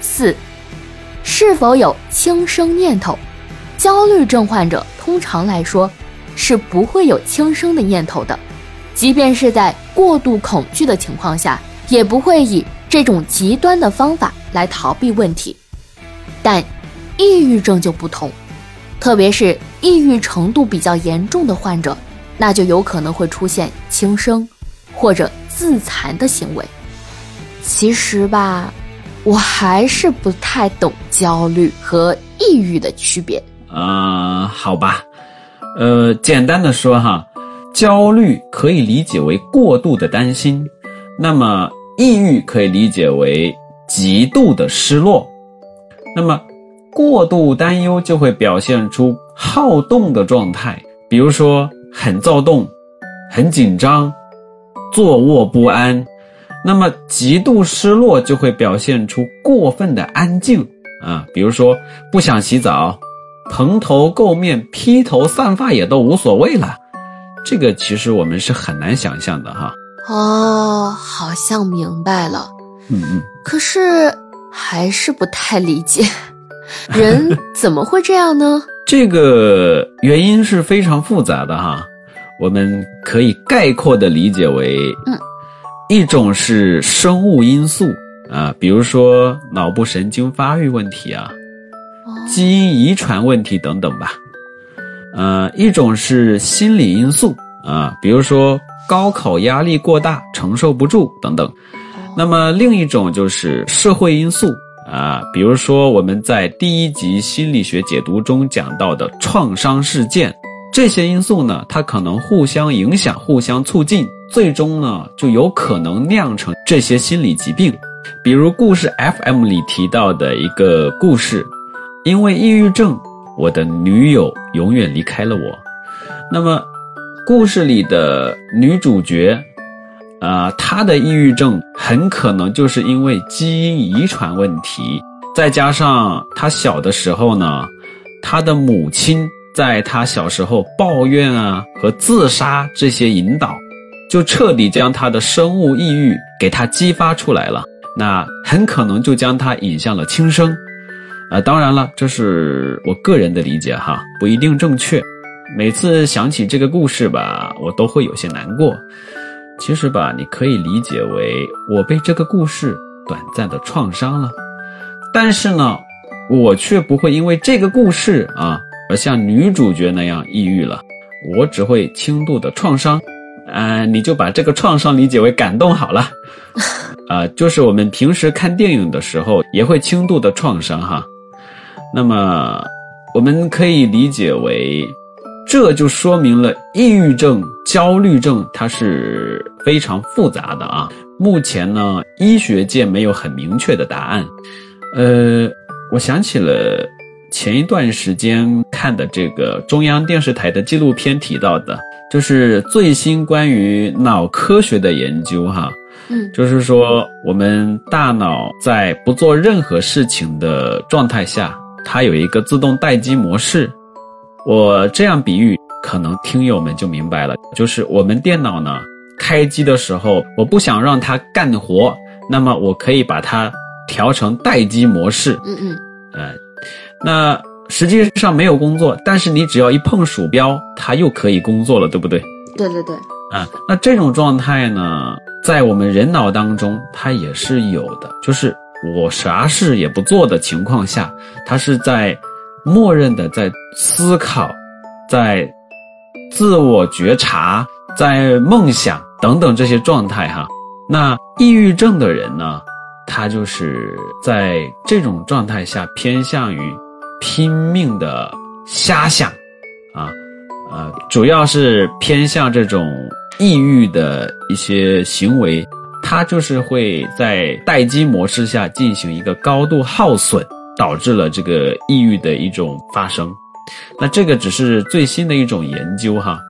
四，是否有轻生念头？焦虑症患者通常来说是不会有轻生的念头的，即便是在过度恐惧的情况下，也不会以这种极端的方法来逃避问题。但抑郁症就不同，特别是抑郁程度比较严重的患者，那就有可能会出现轻生或者自残的行为。其实吧，我还是不太懂焦虑和抑郁的区别。啊，好吧，呃，简单的说哈，焦虑可以理解为过度的担心，那么抑郁可以理解为极度的失落。那么，过度担忧就会表现出好动的状态，比如说很躁动、很紧张、坐卧不安。那么，极度失落就会表现出过分的安静啊，比如说不想洗澡、蓬头垢面、披头散发也都无所谓了。这个其实我们是很难想象的哈。哦，好像明白了。嗯嗯。可是还是不太理解，人怎么会这样呢？这个原因是非常复杂的哈，我们可以概括的理解为，嗯。一种是生物因素啊，比如说脑部神经发育问题啊，基因遗传问题等等吧。呃，一种是心理因素啊，比如说高考压力过大承受不住等等。那么另一种就是社会因素啊，比如说我们在第一集心理学解读中讲到的创伤事件。这些因素呢，它可能互相影响、互相促进，最终呢，就有可能酿成这些心理疾病。比如故事 FM 里提到的一个故事，因为抑郁症，我的女友永远离开了我。那么，故事里的女主角，啊，她的抑郁症很可能就是因为基因遗传问题，再加上她小的时候呢，她的母亲。在他小时候抱怨啊和自杀这些引导，就彻底将他的生物抑郁给他激发出来了。那很可能就将他引向了轻生。啊，当然了，这是我个人的理解哈，不一定正确。每次想起这个故事吧，我都会有些难过。其实吧，你可以理解为我被这个故事短暂的创伤了，但是呢，我却不会因为这个故事啊。而像女主角那样抑郁了，我只会轻度的创伤，啊，你就把这个创伤理解为感动好了，啊，就是我们平时看电影的时候也会轻度的创伤哈，那么我们可以理解为，这就说明了抑郁症、焦虑症它是非常复杂的啊，目前呢，医学界没有很明确的答案，呃，我想起了。前一段时间看的这个中央电视台的纪录片提到的，就是最新关于脑科学的研究哈，嗯，就是说我们大脑在不做任何事情的状态下，它有一个自动待机模式。我这样比喻，可能听友们就明白了，就是我们电脑呢开机的时候，我不想让它干活，那么我可以把它调成待机模式。嗯嗯，呃。那实际上没有工作，但是你只要一碰鼠标，它又可以工作了，对不对？对对对。啊，那这种状态呢，在我们人脑当中，它也是有的。就是我啥事也不做的情况下，它是在默认的在思考，在自我觉察，在梦想等等这些状态哈。那抑郁症的人呢，他就是在这种状态下偏向于。拼命的瞎想，啊，呃，主要是偏向这种抑郁的一些行为，它就是会在待机模式下进行一个高度耗损，导致了这个抑郁的一种发生。那这个只是最新的一种研究哈。